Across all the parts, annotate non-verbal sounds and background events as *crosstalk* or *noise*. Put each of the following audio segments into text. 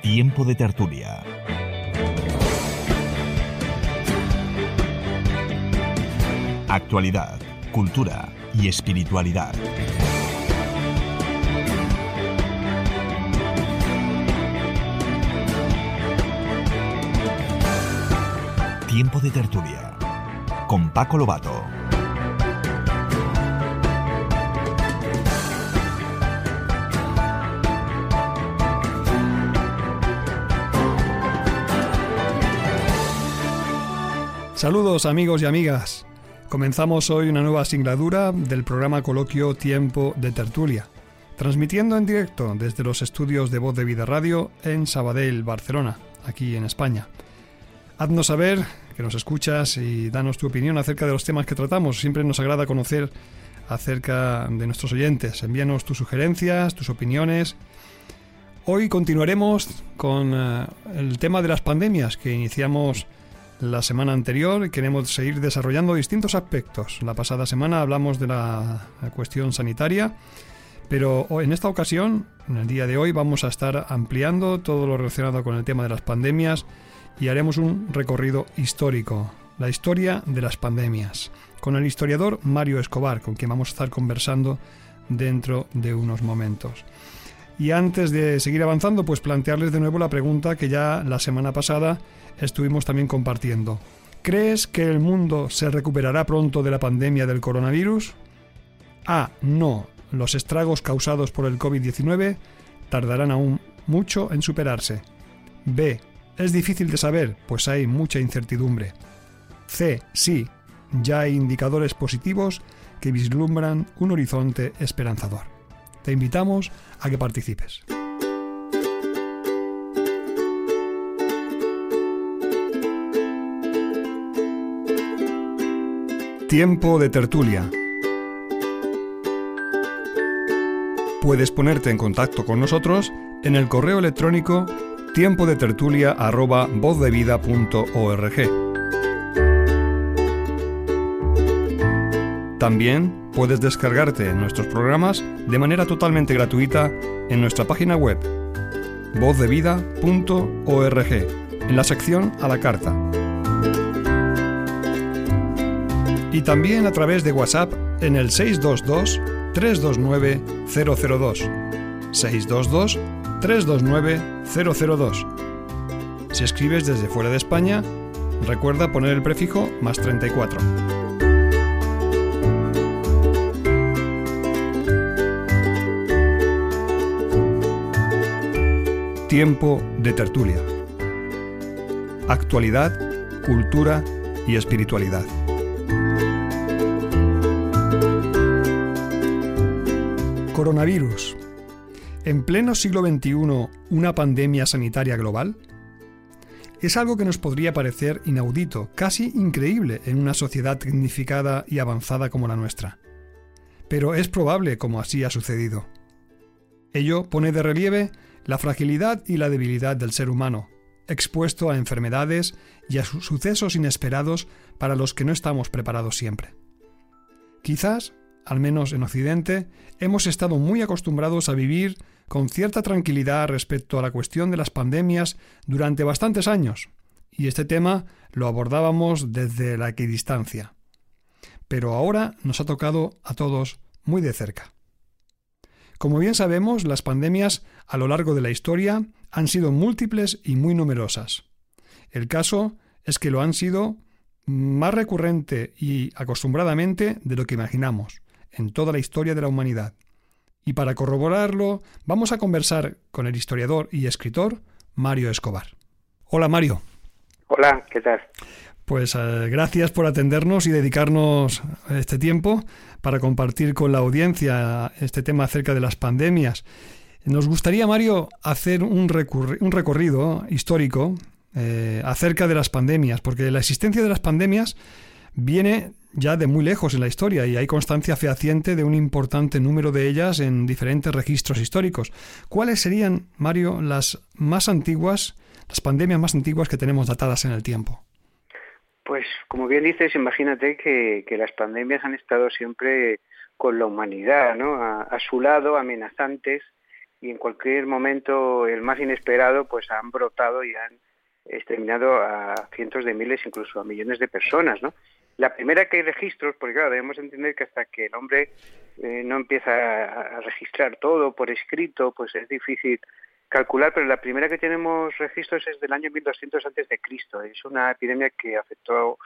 Tiempo de tertulia. Actualidad, cultura y espiritualidad. Tiempo de tertulia. Con Paco Lobato. Saludos amigos y amigas. Comenzamos hoy una nueva asignatura del programa coloquio Tiempo de Tertulia, transmitiendo en directo desde los estudios de Voz de Vida Radio en Sabadell, Barcelona, aquí en España. Haznos saber que nos escuchas y danos tu opinión acerca de los temas que tratamos. Siempre nos agrada conocer acerca de nuestros oyentes. Envíanos tus sugerencias, tus opiniones. Hoy continuaremos con eh, el tema de las pandemias que iniciamos la semana anterior queremos seguir desarrollando distintos aspectos. La pasada semana hablamos de la cuestión sanitaria, pero en esta ocasión, en el día de hoy, vamos a estar ampliando todo lo relacionado con el tema de las pandemias y haremos un recorrido histórico, la historia de las pandemias, con el historiador Mario Escobar, con quien vamos a estar conversando dentro de unos momentos. Y antes de seguir avanzando, pues plantearles de nuevo la pregunta que ya la semana pasada estuvimos también compartiendo. ¿Crees que el mundo se recuperará pronto de la pandemia del coronavirus? A. No. Los estragos causados por el COVID-19 tardarán aún mucho en superarse. B. Es difícil de saber, pues hay mucha incertidumbre. C. Sí. Ya hay indicadores positivos que vislumbran un horizonte esperanzador. Te invitamos a que participes. Tiempo de tertulia. Puedes ponerte en contacto con nosotros en el correo electrónico tiempo de tertulia También puedes descargarte nuestros programas de manera totalmente gratuita en nuestra página web vozdevida.org en la sección a la carta y también a través de WhatsApp en el 622-329-002. 622-329-002. Si escribes desde fuera de España, recuerda poner el prefijo más 34. Tiempo de tertulia. Actualidad, cultura y espiritualidad. Coronavirus. ¿En pleno siglo XXI una pandemia sanitaria global? Es algo que nos podría parecer inaudito, casi increíble en una sociedad tecnificada y avanzada como la nuestra. Pero es probable como así ha sucedido. Ello pone de relieve la fragilidad y la debilidad del ser humano, expuesto a enfermedades y a sucesos inesperados para los que no estamos preparados siempre. Quizás al menos en Occidente, hemos estado muy acostumbrados a vivir con cierta tranquilidad respecto a la cuestión de las pandemias durante bastantes años, y este tema lo abordábamos desde la equidistancia. Pero ahora nos ha tocado a todos muy de cerca. Como bien sabemos, las pandemias a lo largo de la historia han sido múltiples y muy numerosas. El caso es que lo han sido más recurrente y acostumbradamente de lo que imaginamos, en toda la historia de la humanidad. Y para corroborarlo, vamos a conversar con el historiador y escritor Mario Escobar. Hola Mario. Hola, ¿qué tal? Pues eh, gracias por atendernos y dedicarnos este tiempo para compartir con la audiencia este tema acerca de las pandemias. Nos gustaría, Mario, hacer un, un recorrido histórico eh, acerca de las pandemias, porque la existencia de las pandemias viene ya de muy lejos en la historia y hay constancia fehaciente de un importante número de ellas en diferentes registros históricos. ¿Cuáles serían, Mario, las más antiguas, las pandemias más antiguas que tenemos datadas en el tiempo? Pues como bien dices, imagínate que, las pandemias han estado siempre con la humanidad, ¿no? A, su lado, amenazantes, y en cualquier momento, el más inesperado, pues han brotado y han exterminado a cientos de miles, incluso a millones de personas, ¿no? La primera que hay registros, porque claro, debemos entender que hasta que el hombre eh, no empieza a, registrar todo por escrito, pues es difícil calcular, pero la primera que tenemos registros es del año 1200 antes de Cristo. Es una epidemia que afectó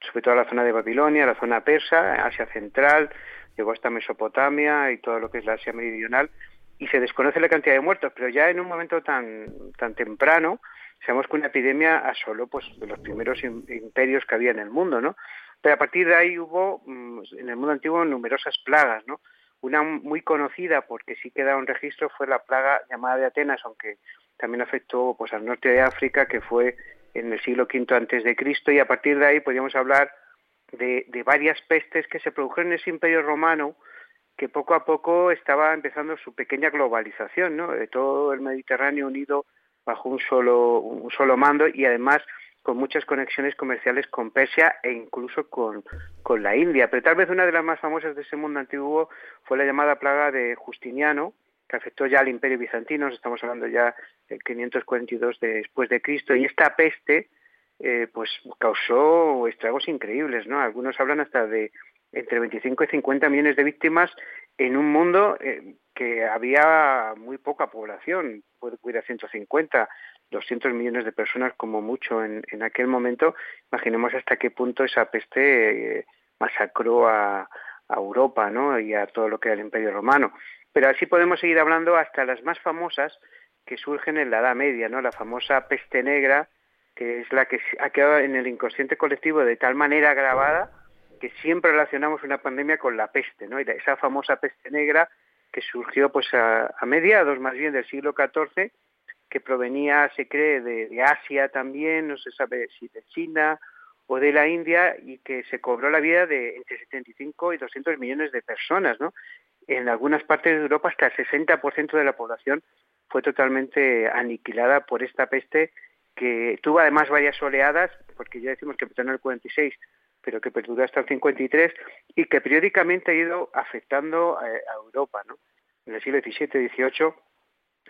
sobre todo a la zona de Babilonia, la zona persa, Asia Central, llegó hasta Mesopotamia y todo lo que es la Asia Meridional, y se desconoce la cantidad de muertos, pero ya en un momento tan, tan temprano, sabemos que una epidemia asoló pues, los primeros imperios que había en el mundo, ¿no? Pero a partir de ahí hubo mm, en el mundo antiguo numerosas plagas, ¿no? Una muy conocida, porque sí queda un registro, fue la plaga llamada de Atenas, aunque también afectó pues al norte de África, que fue en el siglo V antes de Cristo, y a partir de ahí podríamos hablar de, varias pestes que se produjeron en ese imperio romano, que poco a poco estaba empezando su pequeña globalización, ¿no? De todo el Mediterráneo unido bajo un solo, un solo mando y además con muchas conexiones comerciales con Persia e incluso con, con la India. Pero tal vez una de las más famosas de ese mundo antiguo fue la llamada plaga de Justiniano, que afectó ya al Imperio Bizantino, estamos hablando ya del 542 después de Cristo, y esta peste eh, pues causó estragos increíbles, ¿no? Algunos hablan hasta de entre 25 y 50 millones de víctimas en un mundo eh, que había muy poca población, puede a 150, 200 millones de personas como mucho en, en aquel momento. Imaginemos hasta qué punto esa peste eh, masacró a, a, Europa ¿no? y a todo lo que era el Imperio Romano. Pero así podemos seguir hablando hasta las más famosas que surgen en la Edad Media, ¿no? la famosa peste negra, que es la que ha quedado en el inconsciente colectivo de tal manera grabada que siempre relacionamos una pandemia con la peste, ¿no? Y esa famosa peste negra que surgió pues a, mediados más bien del siglo XIV, que provenía, se cree, de, Asia también, no se sabe si de China o de la India, y que se cobró la vida de entre 75 y 200 millones de personas, ¿no? En algunas partes de Europa hasta el 60% de la población fue totalmente aniquilada por esta peste que tuvo además varias oleadas, porque ya decimos que empezó en el 46, pero que perduró hasta el 53 y que periódicamente ha ido afectando a, Europa, ¿no? En el siglo XVII, XVIII,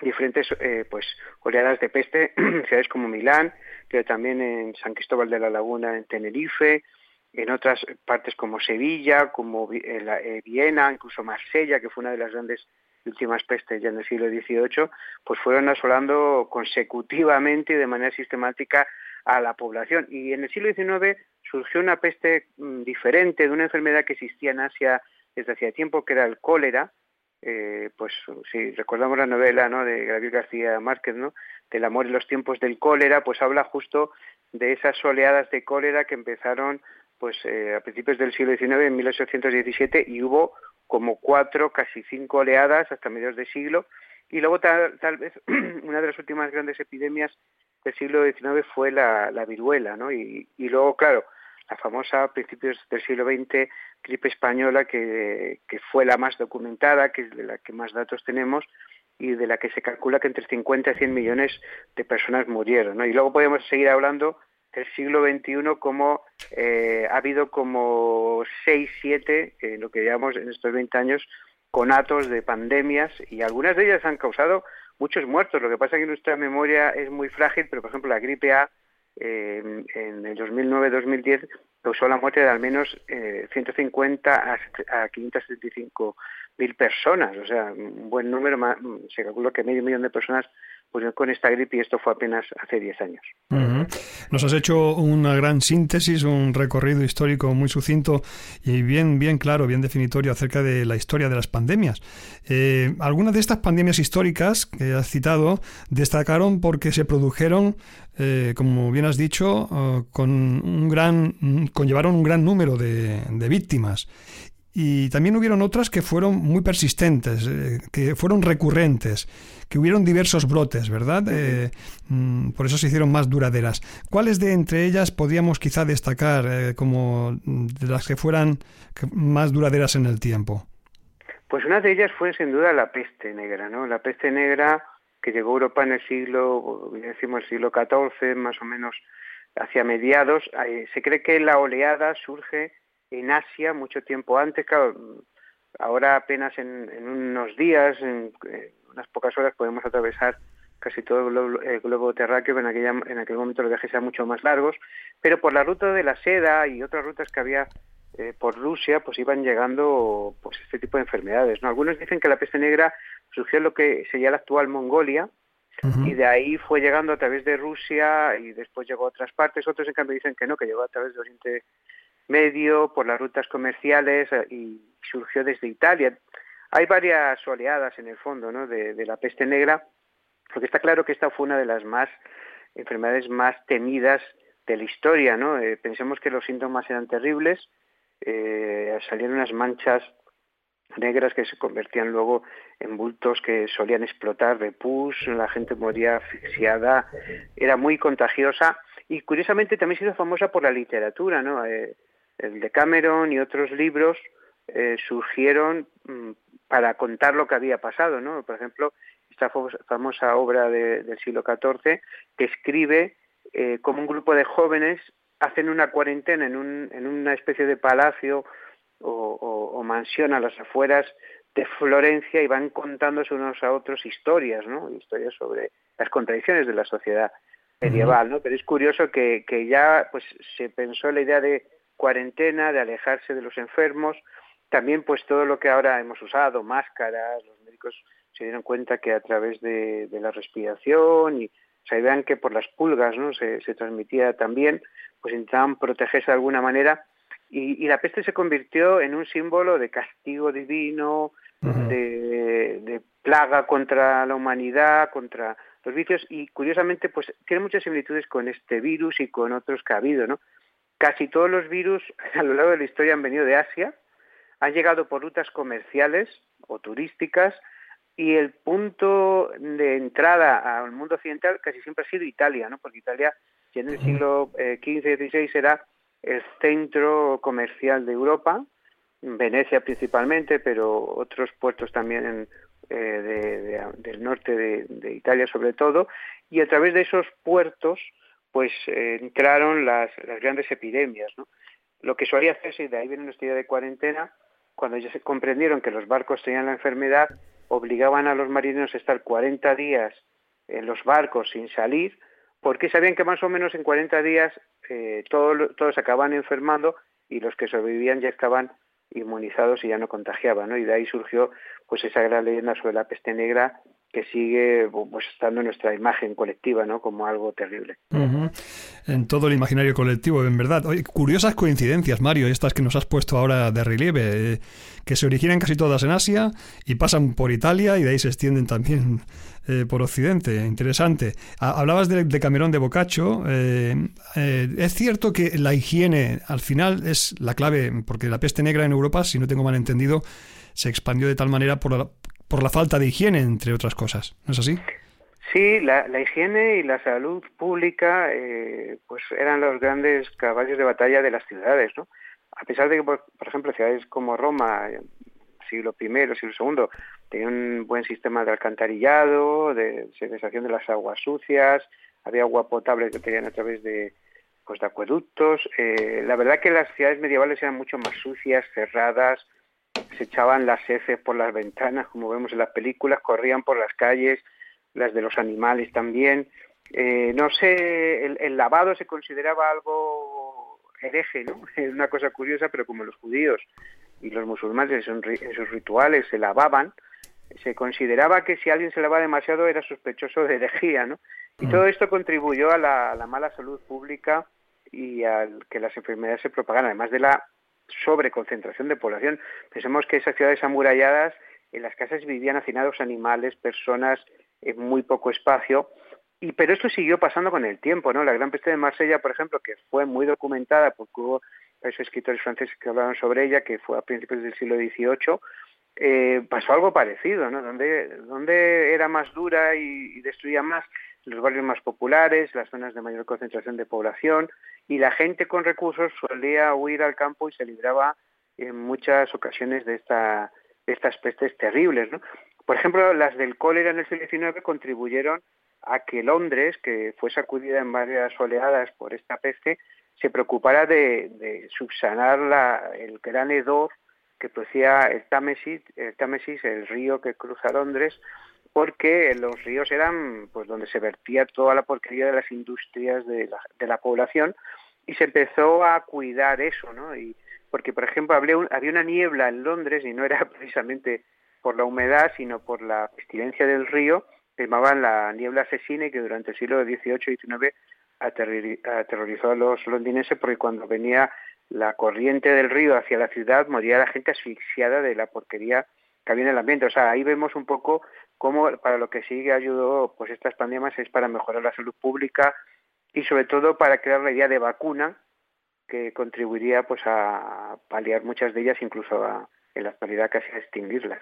diferentes eh, pues oleadas de peste, *clears throat* ciudades como Milán, pero también en San Cristóbal de la Laguna, en Tenerife, en otras partes como Sevilla, como eh, eh, Viena, incluso Marsella, que fue una de las grandes últimas pestes ya en el siglo XVIII, pues fueron asolando consecutivamente y de manera sistemática a la población. Y en el siglo XIX surgió una peste mm, diferente de una enfermedad que existía en Asia desde hacía tiempo, que era el cólera. Eh, pues si recordamos la novela ¿no? de Gabriel García Márquez, ¿no? del amor y los tiempos del cólera, pues habla justo de esas oleadas de cólera que empezaron pues eh, a principios del siglo XIX, en 1817, y hubo como cuatro, casi cinco oleadas hasta mediados de siglo. Y luego tal, vez *clears throat* una de las últimas grandes epidemias del siglo XIX fue la, la viruela, ¿no? Y luego, claro, la famosa a principios del siglo XX gripe española que, que, fue la más documentada, que es de la que más datos tenemos y de la que se calcula que entre 50 y 100 millones de personas murieron. ¿no? Y luego podemos seguir hablando del siglo XXI como eh, ha habido como 6, 7, eh, lo que llamamos en estos 20 años, conatos de pandemias y algunas de ellas han causado muchos muertos. Lo que pasa es que nuestra memoria es muy frágil, pero por ejemplo la gripe A eh, en el 2009-2010 causó la muerte de al menos eh, 150 a, a 575 mil personas, o sea, un buen número, se calcula que medio millón de personas murieron con esta gripe y esto fue apenas hace 10 años. Nos has hecho una gran síntesis, un recorrido histórico muy sucinto y bien, bien claro, bien definitorio acerca de la historia de las pandemias. Eh, algunas de estas pandemias históricas que has citado destacaron porque se produjeron, eh, como bien has dicho, eh, con un gran, conllevaron un gran número de víctimas y también hubieron otras que fueron muy persistentes, eh, que fueron recurrentes, que hubieron diversos brotes, ¿verdad? Eh, mm, por eso se hicieron más duraderas. ¿Cuáles de entre ellas podríamos quizá destacar eh, como de las que fueran más duraderas en el tiempo? Pues una de ellas fue sin duda la peste negra, ¿no? La peste negra que llegó a Europa en el siglo, decimos el siglo XIV, más o menos hacia mediados. se cree que la oleada surge en Asia mucho tiempo antes, claro, Ahora apenas en, unos días, en, unas pocas horas, podemos atravesar casi todo el globo, terráqueo, en, aquella, en aquel momento los viajes eran mucho más largos, pero por la ruta de la seda y otras rutas que había eh, por Rusia, pues iban llegando pues este tipo de enfermedades. ¿no? Algunos dicen que la peste negra surgió en lo que sería la actual Mongolia, y de ahí fue llegando a través de Rusia y después llegó a otras partes. Otros, en cambio, dicen que no, que llegó a través de Oriente Medio, por las rutas comerciales eh, y surgió desde Italia. Hay varias oleadas en el fondo ¿no? de, la peste negra, porque está claro que esta fue una de las más enfermedades más temidas de la historia. ¿no? Eh, pensemos que los síntomas eran terribles, eh, salieron unas manchas negras que se convertían luego en bultos que solían explotar de la gente moría asfixiada, era muy contagiosa y curiosamente también se hizo famosa por la literatura, ¿no? El de Cameron y otros libros eh, surgieron mm, para contar lo que había pasado, ¿no? Por ejemplo, esta famosa obra del siglo XIV que escribe eh, como un grupo de jóvenes hacen una cuarentena en, un, en una especie de palacio o, mansión a las afueras de Florencia y van contándose unos a otros historias, ¿no? Historias sobre las contradicciones de la sociedad medieval, ¿no? Pero es curioso que, que ya pues se pensó la idea de cuarentena, de alejarse de los enfermos, también pues todo lo que ahora hemos usado, máscaras, los médicos se dieron cuenta que a través de, la respiración y sabían que por las pulgas no se, se transmitía también, pues intentaban protegerse de alguna manera. Y, la peste se convirtió en un símbolo de castigo divino, de, plaga contra la humanidad, contra los vicios, y curiosamente, pues tiene muchas similitudes con este virus y con otros que ha habido, ¿no? Casi todos los virus *laughs* a lo largo de la historia han venido de Asia, han llegado por rutas comerciales o turísticas, y el punto de entrada al mundo occidental casi siempre ha sido Italia, ¿no? Porque Italia, ya en el siglo XV y XVI era el centro comercial de Europa, Venecia principalmente, pero otros puertos también eh, del norte de, Italia sobre todo, y a través de esos puertos pues eh, entraron las, grandes epidemias. ¿no? Lo que solía hacerse, y de ahí viene nuestra idea de cuarentena, cuando ya se comprendieron que los barcos tenían la enfermedad, obligaban a los marineros a estar 40 días en los barcos sin salir, porque sabían que más o menos en 40 días eh, todos, todos acababan enfermando y los que sobrevivían ya estaban inmunizados y ya no contagiaban, ¿no? Y de ahí surgió pues esa gran leyenda sobre la peste negra que sigue pues estando en nuestra imagen colectiva, ¿no? Como algo terrible. En todo el imaginario colectivo, en verdad. Curiosas coincidencias, Mario, estas que nos has puesto ahora de relieve, eh, que se originan casi todas en Asia y pasan por Italia y de ahí se extienden también eh, por Occidente. Interesante. Hablabas de, de Camerón de Boccaccio. Eh, es cierto que la higiene al final es la clave, porque la peste negra en Europa, si no tengo mal entendido, se expandió de tal manera por la, por la falta de higiene, entre otras cosas. ¿No es así? Sí, la, higiene y la salud pública eh, pues eran los grandes caballos de batalla de las ciudades, ¿no? A pesar de que, por, ejemplo, ciudades como Roma, siglo I, siglo II, tenían un buen sistema de alcantarillado, de segregación de las aguas sucias, había agua potable que tenían a través de, pues, de acueductos. Eh, la verdad que las ciudades medievales eran mucho más sucias, cerradas, se echaban las heces por las ventanas, como vemos en las películas, corrían por las calles, las de los animales también. Eh, no sé, el, lavado se consideraba algo hereje, ¿no? *laughs* Es una cosa curiosa, pero como los judíos y los musulmanes en, sus rituales se lavaban, se consideraba que si alguien se lavaba demasiado era sospechoso de herejía, ¿no? Y mm. todo esto contribuyó a la, a la mala salud pública y al que las enfermedades se propagaran, además de la sobreconcentración de población. Pensemos que esas ciudades amuralladas, en las casas vivían hacinados animales, personas en muy poco espacio, y pero esto siguió pasando con el tiempo, ¿no? La Gran Peste de Marsella, por ejemplo, que fue muy documentada porque hubo esos escritores franceses que hablaron sobre ella, que fue a principios del siglo XVIII, eh, pasó algo parecido, ¿no? Donde, donde era más dura y destruía más los barrios más populares, las zonas de mayor concentración de población, y la gente con recursos solía huir al campo y se libraba en muchas ocasiones de, esta, estas pestes terribles. Por ejemplo, las del cólera en el siglo XIX contribuyeron a que Londres, que fue sacudida en varias oleadas por esta peste, se preocupara de, subsanar la, el gran hedor que producía el Támesis, el Támesis, el río que cruza Londres, porque los ríos eran pues donde se vertía toda la porquería de las industrias de la, de la población y se empezó a cuidar eso, ¿no? Y porque, por ejemplo, había, había una niebla en Londres y no era *laughs* precisamente por la humedad, sino por la pestilencia del río, que llamaban la niebla asesina y que durante el siglo XVIII y XIX aterrorizó a los londinenses porque cuando venía la corriente del río hacia la ciudad moría la gente asfixiada de la porquería que había en el ambiente. O sea, ahí vemos un poco cómo para lo que sí ayudó pues estas pandemias es para mejorar la salud pública y sobre todo para crear la idea de vacuna que contribuiría pues a paliar muchas de ellas incluso a, en la actualidad casi a extinguirlas.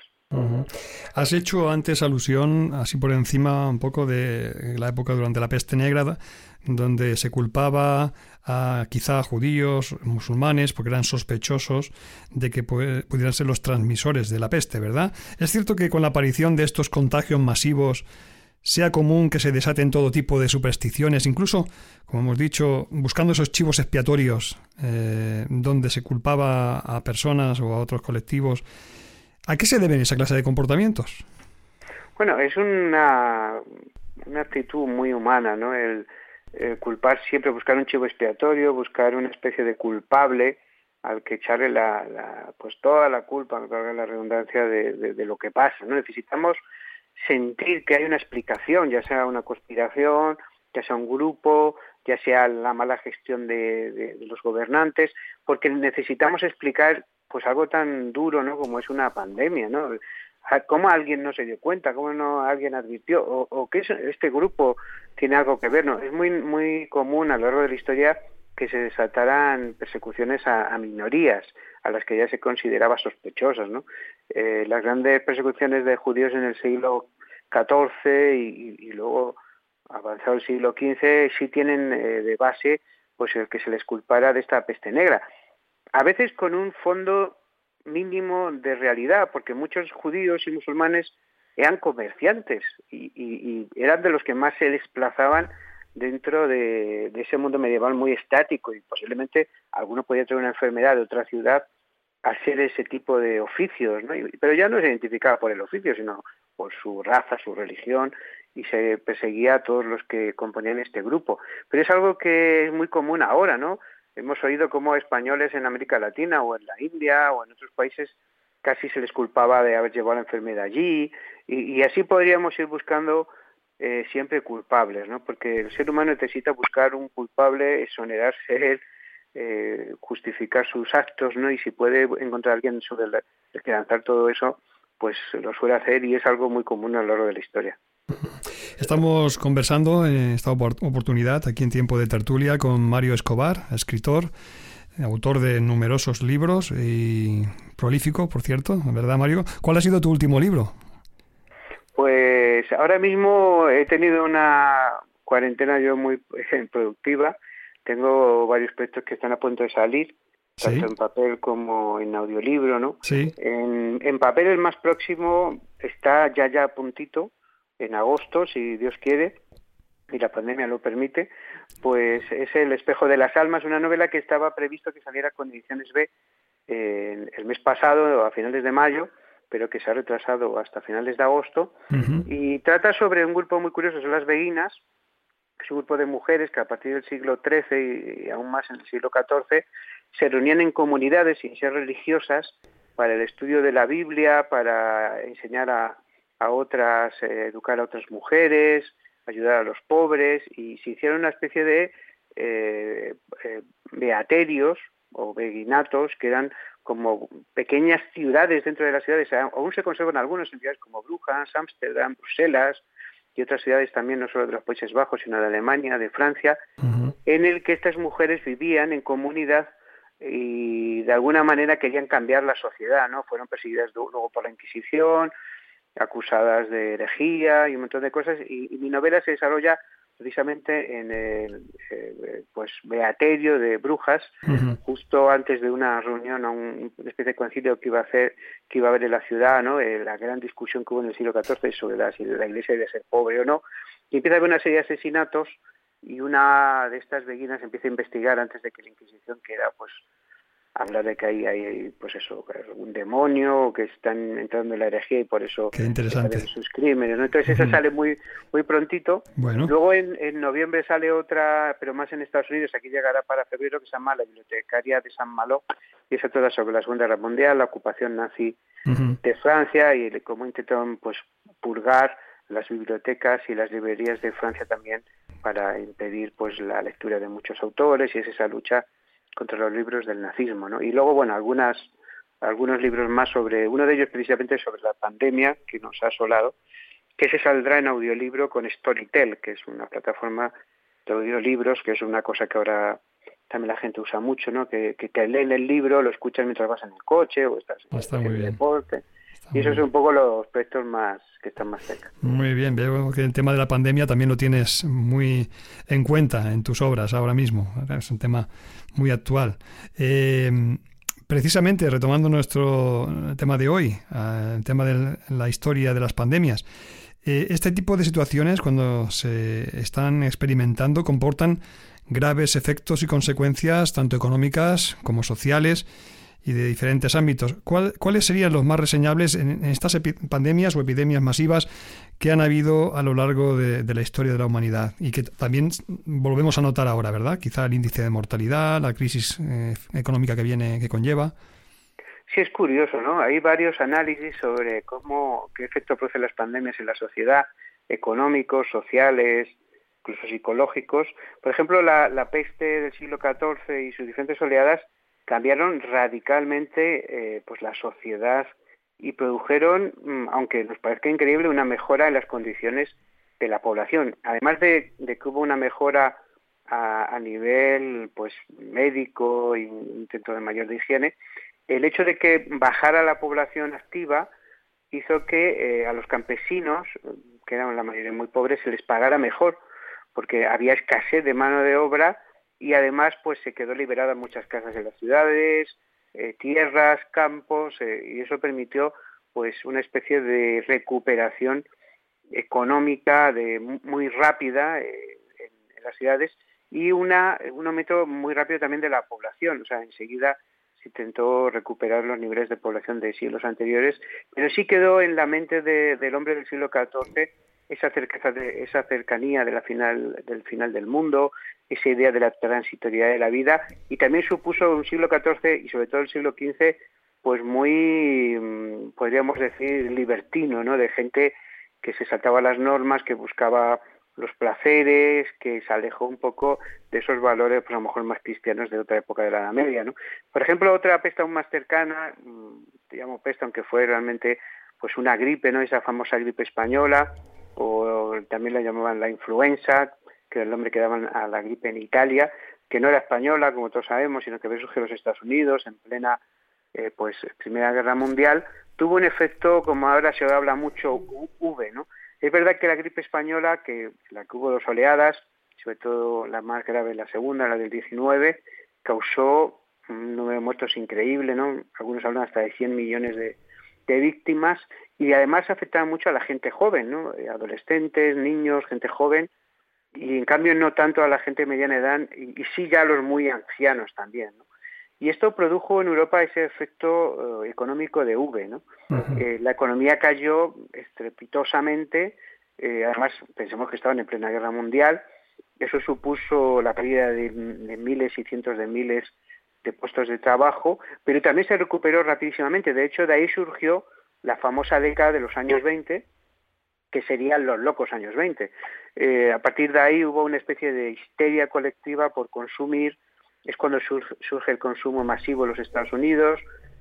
Has hecho antes alusión, así por encima, un poco de la época durante la peste negra, donde se culpaba a quizá judíos, musulmanes, porque eran sospechosos de que pudieran ser los transmisores de la peste, ¿verdad? Es cierto que con la aparición de estos contagios masivos sea común que se desaten todo tipo de supersticiones, incluso, como hemos dicho, buscando esos chivos expiatorios eh, donde se culpaba a personas o a otros colectivos. ¿A qué se deben esa clase de comportamientos? Bueno, es una, una actitud muy humana, ¿no? El, culpar siempre, buscar un chivo expiatorio, buscar una especie de culpable al que echarle la, pues toda la culpa, me la redundancia, de, de, lo que pasa, ¿no? Necesitamos sentir que hay una explicación, ya sea una conspiración, ya sea un grupo, ya sea la mala gestión de, los gobernantes, porque necesitamos explicar pues algo tan duro, ¿no? Como es una pandemia, ¿no? ¿Cómo alguien no se dio cuenta? ¿Cómo no alguien advirtió? ¿O, o que este grupo tiene algo que ver? No, es muy muy común a lo largo de la historia que se desataran persecuciones a, minorías, a las que ya se consideraba sospechosas, ¿no? Eh, las grandes persecuciones de judíos en el siglo XIV y, luego avanzado el siglo XV sí tienen eh, de base pues el que se les culpara de esta peste negra. A veces con un fondo mínimo de realidad, porque muchos judíos y musulmanes eran comerciantes y, eran de los que más se desplazaban dentro de, ese mundo medieval muy estático y posiblemente alguno podía tener una enfermedad de otra ciudad hacer ese tipo de oficios, ¿no? pero ya no se identificaba por el oficio, sino por su raza, su religión, y se perseguía a todos los que componían este grupo. Pero es algo que es muy común ahora, ¿no? Hemos oído cómo españoles en América Latina o en la India o en otros países casi se les culpaba de haber llevado la enfermedad allí, y, así podríamos ir buscando eh, siempre culpables, ¿no? Porque el ser humano necesita buscar un culpable, exonerarse él, eh, justificar sus actos, ¿no? Y si puede encontrar alguien sobre el, que lanzar todo eso, pues lo suele hacer y es algo muy común a lo largo de la historia. *laughs* Estamos conversando en esta oportunidad aquí en Tiempo de Tertulia con Mario Escobar, escritor, autor de numerosos libros y prolífico, por cierto, ¿verdad Mario? ¿Cuál ha sido tu último libro? Pues ahora mismo he tenido una cuarentena yo muy *laughs* productiva tengo varios proyectos que están a punto de salir, tanto en papel como en audiolibro, ¿no? Sí. En, papel el más próximo está ya ya a puntito, en agosto, si Dios quiere, y la pandemia lo permite, pues es El espejo de las almas, una novela que estaba previsto que saliera con ediciones B el mes pasado, a finales de mayo, pero que se ha retrasado hasta finales de agosto, y trata sobre un grupo muy curioso, son las beguinas, es un grupo de mujeres que a partir del siglo XIII y aún más en el siglo XIV se reunían en comunidades sin ser religiosas para el estudio de la Biblia, para enseñar a, otras, eh, educar a otras mujeres, ayudar a los pobres y se hicieron una especie de eh, eh, beaterios o beguinatos que eran como pequeñas ciudades dentro de las ciudades. Aún se conservan algunas ciudades como Brujas, Ámsterdam, Bruselas, y otras ciudades también, no solo de los Países Bajos, sino de Alemania, de Francia, en el que estas mujeres vivían en comunidad y de alguna manera querían cambiar la sociedad, ¿no? Fueron perseguidas luego por la Inquisición, acusadas de herejía y un montón de cosas, y mi novela se desarrolla precisamente en el eh, pues beaterio de brujas justo antes de una reunión a un, una especie de concilio que iba a hacer que iba a haber en la ciudad no eh, la gran discusión que hubo en el siglo XIV sobre la, si la iglesia debe ser pobre o no y empieza a haber una serie de asesinatos y una de estas beguinas empieza a investigar antes de que la Inquisición que era pues habla de que hay, hay pues eso, un demonio, que están entrando en la herejía y por eso Qué interesante. sus crímenes. ¿no? Entonces esa sale muy muy prontito. Bueno. Luego en, en, noviembre sale otra, pero más en Estados Unidos, aquí llegará para febrero, que se llama La Bibliotecaria de San Malo, y es toda sobre la Segunda Guerra Mundial, la ocupación nazi de Francia y cómo intentaron pues purgar las bibliotecas y las librerías de Francia también para impedir pues la lectura de muchos autores y es esa lucha contra los libros del nazismo, ¿no? Y luego, bueno, algunas algunos libros más sobre, uno de ellos precisamente sobre la pandemia que nos ha asolado, que se saldrá en audiolibro con Storytel, que es una plataforma de audiolibros, que es una cosa que ahora también la gente usa mucho, ¿no? Que, que te leen el libro, lo escuchas mientras vas en el coche o estás en el deporte. Y esos son un poco los aspectos más que están más cerca. Muy bien, veo que el tema de la pandemia también lo tienes muy en cuenta en tus obras ahora mismo. Es un tema muy actual. Eh, precisamente, retomando nuestro tema de hoy, eh, el tema de la historia de las pandemias, eh, este tipo de situaciones, cuando se están experimentando, comportan graves efectos y consecuencias tanto económicas como sociales y de diferentes ámbitos. ¿Cuáles serían los más reseñables en, estas pandemias o epidemias masivas que han habido a lo largo de, la historia de la humanidad y que también volvemos a notar ahora, ¿verdad? Quizá el índice de mortalidad, la crisis eh, económica que viene, que conlleva. Sí, es curioso, ¿no? Hay varios análisis sobre cómo, qué efecto producen las pandemias en la sociedad, económicos, sociales, incluso psicológicos. Por ejemplo, la, la peste del siglo XIV y sus diferentes oleadas cambiaron radicalmente eh, pues la sociedad y produjeron, mm, aunque nos parezca increíble, una mejora en las condiciones de la población. Además de, que hubo una mejora a, nivel pues médico e intento de mayor de higiene, el hecho de que bajara la población activa hizo que eh, a los campesinos, que eran la mayoría muy pobres, se les pagara mejor, porque había escasez de mano de obra y además pues se quedó liberada muchas casas en las ciudades, eh, tierras, campos eh, y eso permitió pues una especie de recuperación económica de muy rápida eh, en, las ciudades y una, un aumento muy rápido también de la población, o sea, enseguida se intentó recuperar los niveles de población de siglos anteriores, pero sí quedó en la mente del hombre del siglo XIV esa, de, esa cercanía de la final, del final del mundo, esa idea de la transitoriedad de la vida, y también supuso un siglo XIV y sobre todo el siglo XV, pues muy, mm, podríamos decir, libertino, ¿no? De gente que se saltaba las normas, que buscaba los placeres, que se alejó un poco de esos valores, pues a lo mejor más cristianos de otra época de la Edad Media, ¿no? Por ejemplo, otra peste aún más cercana, mm, llamo peste, aunque fue realmente pues una gripe, ¿no? Esa famosa gripe española, o también la llamaban la influenza, que era el nombre que daban a la gripe en Italia, que no era española, como todos sabemos, sino que había surgido en los Estados Unidos en plena eh, pues Primera Guerra Mundial, tuvo un efecto, como ahora se habla mucho, V, ¿no? Es verdad que la gripe española, que la que hubo dos oleadas, sobre todo la más grave, la segunda, la del 19, causó un número de muertos increíble, ¿no? Algunos hablan hasta de 100 millones de, víctimas y además afectaba mucho a la gente joven, ¿no? Eh, adolescentes, niños, gente joven, y en cambio no tanto a la gente de mediana edad y, sí ya a los muy ancianos también, ¿no? Y esto produjo en Europa ese efecto eh, económico de V, ¿no? Eh, la economía cayó estrepitosamente, además pensemos que estaban en plena guerra mundial, eso supuso la pérdida de miles y cientos de miles de puestos de trabajo, pero también se recuperó rapidísimamente. De hecho, de ahí surgió la famosa década de los años 20, que serían los locos años 20. Eh, a partir de ahí hubo una especie de histeria colectiva por consumir, es cuando surge el consumo masivo en los Estados Unidos,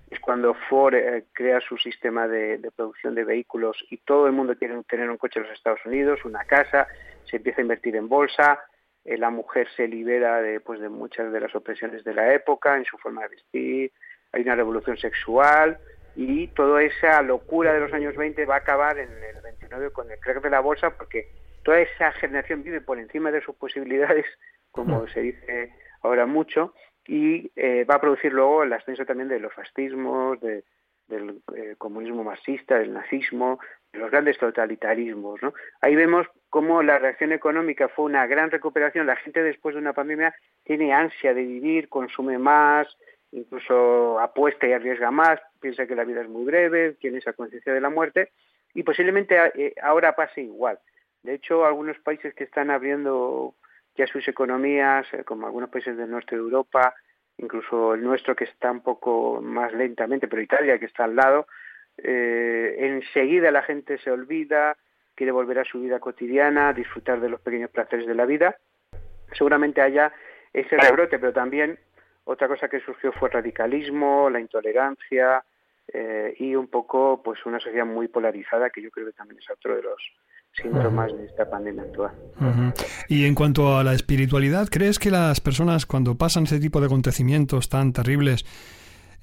es cuando Ford eh, crea su sistema de, producción de vehículos y todo el mundo quiere tener un coche en los Estados Unidos, una casa, se empieza a invertir en bolsa, eh, la mujer se libera de, pues, de muchas de las opresiones de la época en su forma de vestir, hay una revolución sexual, y toda esa locura de los años 20 va a acabar en el 29 con el crack de la bolsa porque toda esa generación vive por encima de sus posibilidades, como se dice ahora mucho, y eh, va a producir luego el ascenso también de los fascismos, del eh, comunismo marxista, del nazismo, de los grandes totalitarismos. ¿no? Ahí vemos cómo la reacción económica fue una gran recuperación. La gente después de una pandemia tiene ansia de vivir, consume más, incluso apuesta y arriesga más, piensa que la vida es muy breve, tiene esa conciencia de la muerte y posiblemente eh, ahora pase igual. De hecho, algunos países que están abriendo ya sus economías, eh, como algunos países del norte de Europa, incluso el nuestro que está un poco más lentamente, pero Italia que está al lado, eh, enseguida la gente se olvida, quiere volver a su vida cotidiana, disfrutar de los pequeños placeres de la vida. Seguramente haya ese rebrote, pero también otra cosa que surgió fue el radicalismo, la intolerancia eh, y un poco pues una sociedad muy polarizada que yo creo que también es otro de los síntomas de esta pandemia actual. Y en cuanto a la espiritualidad, ¿crees que las personas cuando pasan ese tipo de acontecimientos tan terribles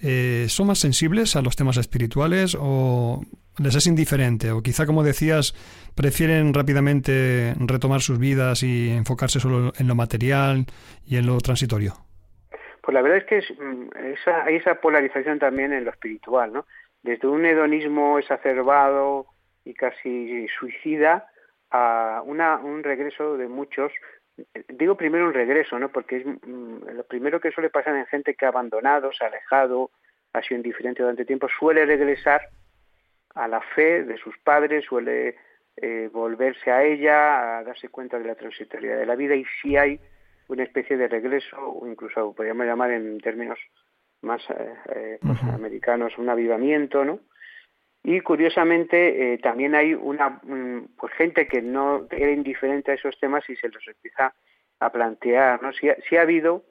eh, son más sensibles a los temas espirituales o les es indiferente? O quizá, como decías, prefieren rápidamente retomar sus vidas y enfocarse solo en lo material y en lo transitorio. Pues la verdad es que mm, esa, hay esa polarización también en lo espiritual, ¿no? Desde un hedonismo exacerbado y casi suicida a una, un regreso de muchos. Digo primero un regreso, ¿no? Porque es mm, lo primero que suele pasar en gente que ha abandonado, se ha alejado, ha sido indiferente durante tiempo, suele regresar a la fe de sus padres, suele eh, volverse a ella, a darse cuenta de la transitoriedad de la vida y si hay una especie de regreso, o incluso podríamos llamar en términos más eh, eh, pues, americanos un avivamiento, ¿no? Y curiosamente eh, también hay una mm, pues gente que no era indiferente a esos temas y se los empieza a plantear. ¿no? Si, ha, ha habido,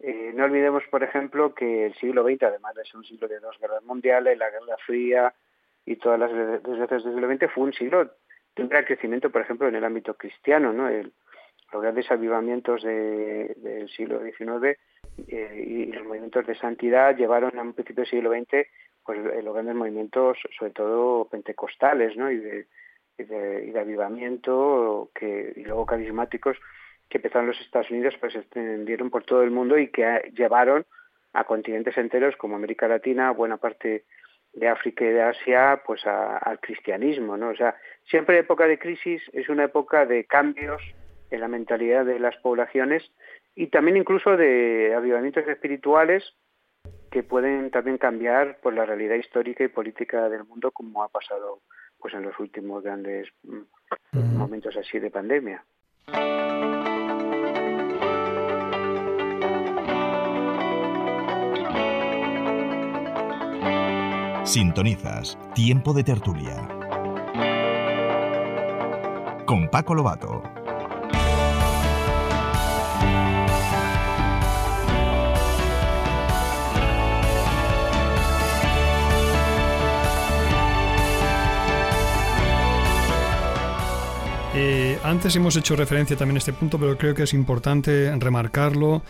eh, no olvidemos por ejemplo que el siglo XX, además de ser un siglo de dos guerras mundiales, la Guerra Fría y todas las desgracias del siglo XX, fue un siglo de un gran crecimiento, por ejemplo, en el ámbito cristiano. ¿no? El, los grandes avivamientos del siglo XIX eh, y los movimientos de santidad llevaron a un principio del siglo XX pues los grandes movimientos, sobre todo pentecostales, ¿no? Y de, y de, avivamiento que, y luego carismáticos que empezaron en los Estados Unidos, pues se extendieron por todo el mundo y que llevaron a continentes enteros como América Latina, buena parte de África y de Asia, pues al cristianismo, ¿no? O sea, siempre época de crisis es una época de cambios en la mentalidad de las poblaciones y también incluso de avivamientos espirituales que pueden también cambiar por la realidad histórica y política del mundo como ha pasado pues en los últimos grandes mm, momentos así de pandemia. Sintonizas Tiempo de Tertulia con Paco Lobato. Eh, antes hemos hecho referencia también a este punto, pero creo que es importante remarcarlo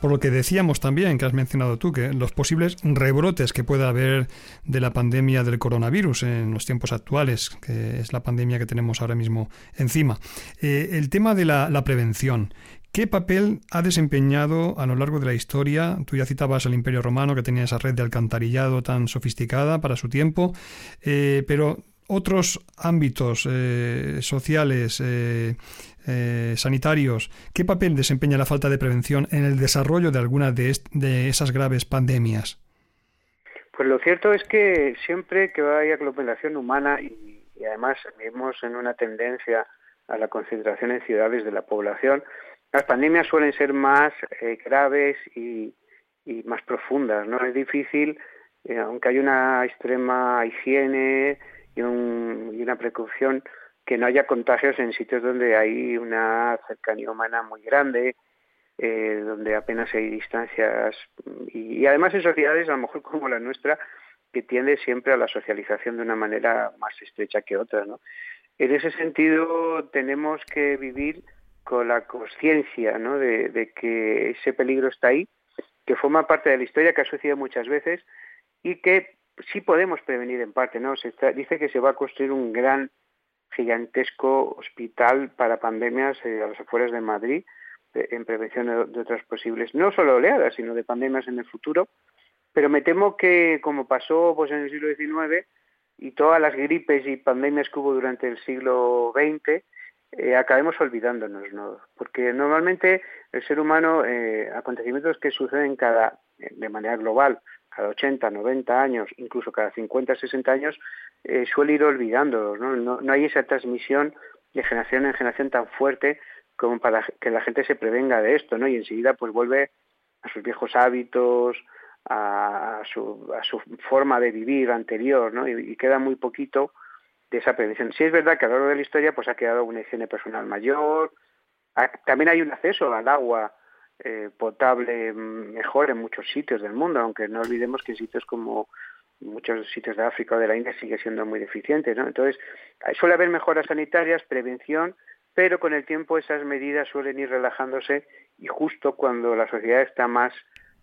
por lo que decíamos también, que has mencionado tú, que los posibles rebrotes que pueda haber de la pandemia del coronavirus en los tiempos actuales, que es la pandemia que tenemos ahora mismo encima. Eh, el tema de la, prevención. ¿Qué papel ha desempeñado a lo largo de la historia? Tú ya citabas el Imperio Romano, que tenía esa red de alcantarillado tan sofisticada para su tiempo, eh, pero otros ámbitos eh, sociales, eh, eh, sanitarios, ¿qué papel desempeña la falta de prevención en el desarrollo de alguna de, esas graves pandemias? Pues lo cierto es que siempre que hay aglomeración humana y, además vemos en una tendencia a la concentración en ciudades de la población, las pandemias suelen ser más graves y, y, más profundas. No es difícil, aunque hay una extrema higiene, y, una precaución que no haya contagios en sitios donde hay una cercanía humana muy grande, eh, donde apenas hay distancias y, además en sociedades a lo mejor como la nuestra que tiende siempre a la socialización de una manera más estrecha que otra, ¿no? En ese sentido tenemos que vivir con la conciencia ¿no? de, que ese peligro está ahí, que forma parte de la historia, que ha sucedido muchas veces y que sí podemos prevenir en parte, ¿no? Se dice que se va a construir un gran, gigantesco hospital para pandemias eh, a las afueras de Madrid eh, en prevención de, otras posibles, no solo oleadas, sino de pandemias en el futuro. Pero me temo que, como pasó pues, en el siglo XIX y todas las gripes y pandemias que hubo durante el siglo XX, eh, acabemos olvidándonos, ¿no? Porque normalmente el ser humano, acontecimientos que suceden cada de manera global cada 80, 90 años, incluso cada 50, 60 años, eh, suele ir olvidándolos. ¿no? ¿no? Hay esa transmisión de generación en generación tan fuerte como para que la gente se prevenga de esto, ¿no? Y enseguida pues vuelve a sus viejos hábitos, a, su, a su forma de vivir anterior, ¿no? Y, queda muy poquito de esa prevención. Sí es verdad que a lo largo de la historia pues ha quedado una higiene personal mayor, también hay un acceso al agua eh, potable mejor en muchos sitios del mundo, aunque no olvidemos que en sitios como muchos sitios de África o de la India sigue siendo muy deficiente, ¿no? Entonces, suele haber mejoras sanitarias, prevención, pero con el tiempo esas medidas suelen ir relajándose y justo cuando la sociedad está más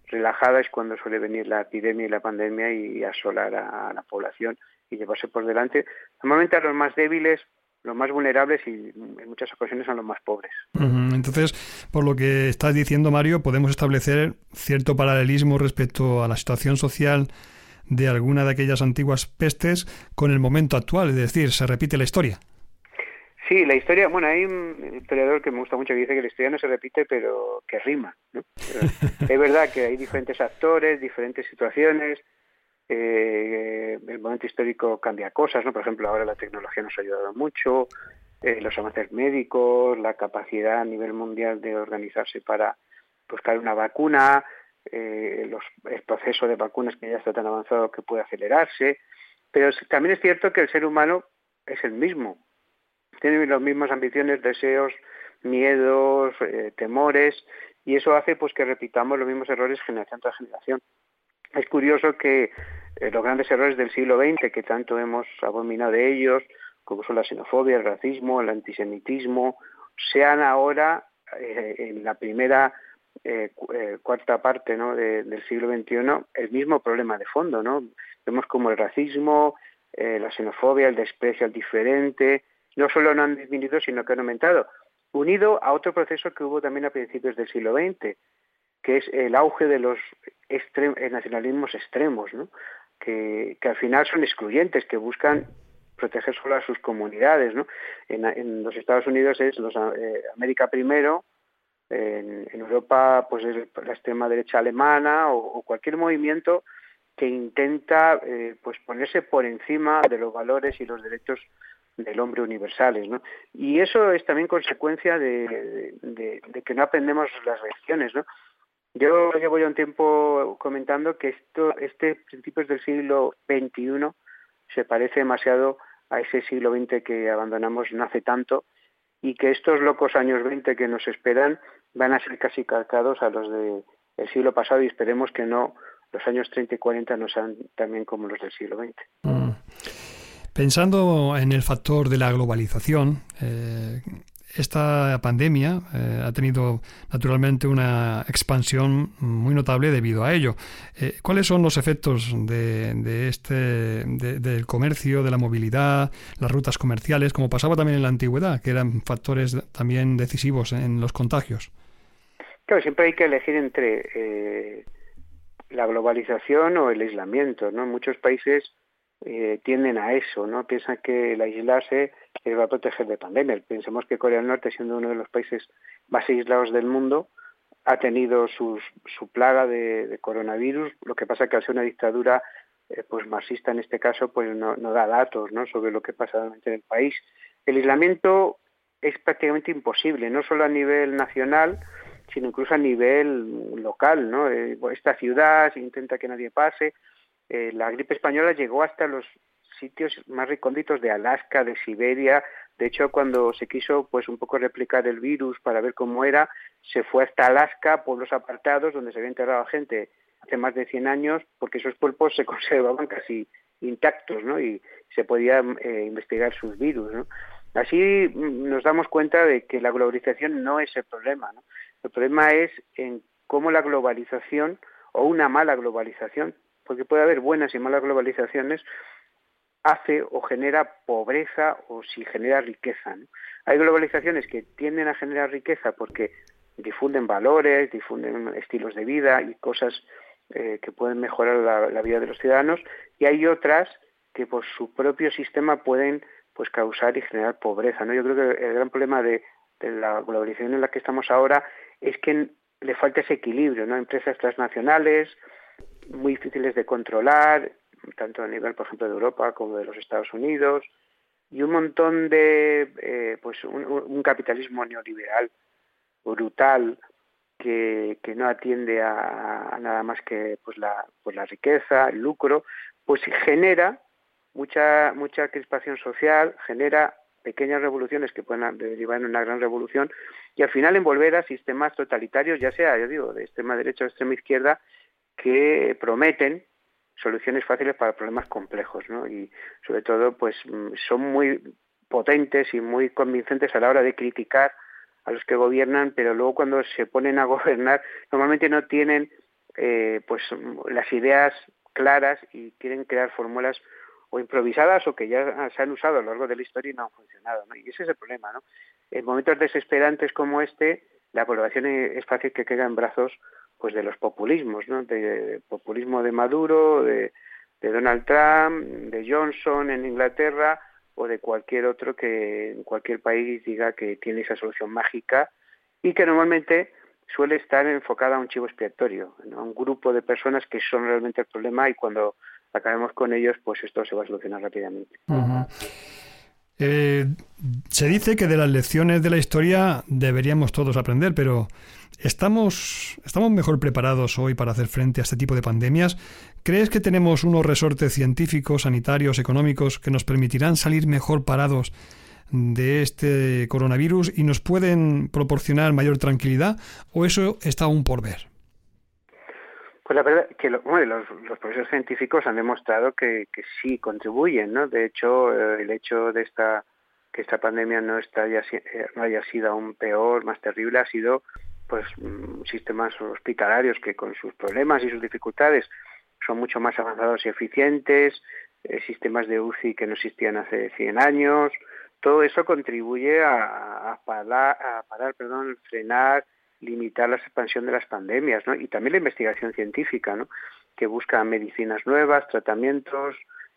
relajada es cuando suele venir la epidemia y la pandemia y asolar a la población y llevarse por delante. Normalmente a los más débiles los más vulnerables y en muchas ocasiones son los más pobres. Entonces, por lo que estás diciendo, Mario, podemos establecer cierto paralelismo respecto a la situación social de alguna de aquellas antiguas pestes con el momento actual, es decir, se repite la historia. Sí, la historia, bueno, hay un historiador que me gusta mucho que dice que la historia no se repite, pero que rima. es verdad que hay diferentes actores, diferentes situaciones, eh, el momento histórico cambia cosas, ¿no? Por ejemplo, ahora la tecnología nos ha ayudado mucho, eh, los avances médicos, la capacidad a nivel mundial de organizarse para buscar una vacuna, eh, el proceso de vacunas que ya está tan avanzado que puede acelerarse, pero también es cierto que el ser humano es el mismo, tiene las mismas ambiciones, deseos, miedos, eh, temores, y eso hace pues que repitamos los mismos errores generación tras generación. Es curioso que eh, los grandes errores del siglo XX, que tanto hemos abominado de ellos, como son la xenofobia, el racismo, el antisemitismo, sean ahora eh, en la primera eh, cuarta parte ¿no? del siglo XXI el mismo problema de fondo. ¿no? Vemos como el racismo, la xenofobia, el desprecio al diferente, no solo no han disminuido, sino que han aumentado, unido a otro proceso que hubo también a principios del siglo XX, que es el auge de los eh, nacionalismos extremos, que, al final son excluyentes, que buscan proteger solo a sus comunidades. En, los Estados Unidos es eh, América primero, en, Europa pues es la extrema derecha alemana o, cualquier movimiento que intenta eh, pues ponerse por encima de los valores y los derechos del hombre universales. Y eso es también consecuencia de, de que no aprendemos las lecciones, ¿no? Yo llevo ya un tiempo comentando que esto, este principios del siglo XXI se parece demasiado a ese siglo XX que abandonamos no hace tanto y que estos locos años 20 que nos esperan van a ser casi calcados a los del siglo pasado y esperemos que no los años 30 y 40 no sean también como los del siglo XX. Mm. Pensando en el factor de la globalización, eh, esta pandemia eh, ha tenido naturalmente una expansión muy notable debido a ello. Eh, ¿Cuáles son los efectos de, este, del comercio, de la movilidad, las rutas comerciales, como pasaba también en la antigüedad, que eran factores también decisivos en los contagios? Claro, siempre hay que elegir entre eh, la globalización o el aislamiento. ¿no? En muchos países tienden a eso, ¿no? Piensan que el aislarse que va a proteger de pandemia. Pensemos que Corea del Norte, siendo uno de los países más aislados del mundo, ha tenido su plaga de, coronavirus. Lo que pasa es que al ser una dictadura eh, pues marxista en este caso, pues no, da datos ¿no? sobre lo que pasa en el país. El aislamiento es prácticamente imposible, no solo a nivel nacional, sino incluso a nivel local. ¿no? Eh, esta ciudad se intenta que nadie pase. Eh, la gripe española llegó hasta los sitios más recónditos de Alaska, de Siberia. De hecho, cuando se quiso pues un poco replicar el virus para ver cómo era, se fue hasta Alaska, pueblos apartados donde se había enterrado gente hace más de 100 años, porque esos cuerpos se *laughs* conservaban casi intactos, ¿no? Y se podía eh, investigar sus virus, ¿no? Así mm, nos damos cuenta de que la globalización no es el problema, ¿no? El problema es en cómo la globalización o una mala globalización, porque puede haber buenas y malas globalizaciones, hace o genera pobreza o si genera riqueza. Hay globalizaciones que tienden a generar riqueza porque difunden valores, difunden estilos de vida y cosas eh, que pueden mejorar la, vida de los ciudadanos y hay otras que por su propio sistema pueden pues causar y generar pobreza. ¿no? Yo creo que el gran problema de, de la globalización en la que estamos ahora es que le falta ese equilibrio, ¿no? Empresas transnacionales muy difíciles de controlar, tanto a nivel, por ejemplo, de Europa como de los Estados Unidos, y un montón de, eh, pues, un, capitalismo neoliberal brutal que, que no atiende a, nada más que pues la, pues la riqueza, el lucro, pues genera mucha mucha crispación social, genera pequeñas revoluciones que pueden derivar en una gran revolución y al final envolver a sistemas totalitarios, ya sea, yo digo, de extrema derecha o extrema izquierda, que prometen soluciones fáciles para problemas complejos. Y sobre todo, pues mm, son muy potentes y muy convincentes a la hora de criticar a los que gobiernan, pero luego cuando se ponen a *laughs* gobernar, normalmente no tienen eh, pues las ideas claras y quieren crear fórmulas o improvisadas o que ya se han usado a lo largo de la historia y no han funcionado. Y ese es el problema, ¿no? En momentos desesperantes como este, la población es fácil que quede en brazos pues de los populismos, ¿no? De, populismo de Maduro, de, Donald Trump, de Johnson en Inglaterra o de cualquier otro que en cualquier país diga que tiene esa solución mágica y que normalmente suele estar enfocada a un chivo expiatorio, a un grupo de personas que son realmente el problema y cuando acabemos con ellos, pues esto se va a solucionar rápidamente. Eh, se dice que de las lecciones de la historia deberíamos todos aprender, pero ¿estamos, ¿estamos mejor preparados hoy para hacer frente a este tipo de pandemias? ¿Crees que tenemos unos resortes científicos, sanitarios, económicos que nos permitirán salir mejor parados de este coronavirus y nos pueden proporcionar mayor tranquilidad? ¿O eso está aún por ver? Pues la verdad que los, los, procesos científicos han demostrado que, que sí contribuyen, ¿no? De hecho, eh, el hecho de esta que esta pandemia no está ya, eh, no haya sido aún peor, más terrible, ha sido pues mm, sistemas hospitalarios que con sus problemas y sus dificultades son mucho más avanzados y eficientes, eh, sistemas de UCI que no existían hace 100 años, todo eso contribuye a, a parar, a parar perdón, frenar limitar la expansión de las pandemias, ¿no? Y también la investigación científica, ¿no? Que busca medicinas nuevas, tratamientos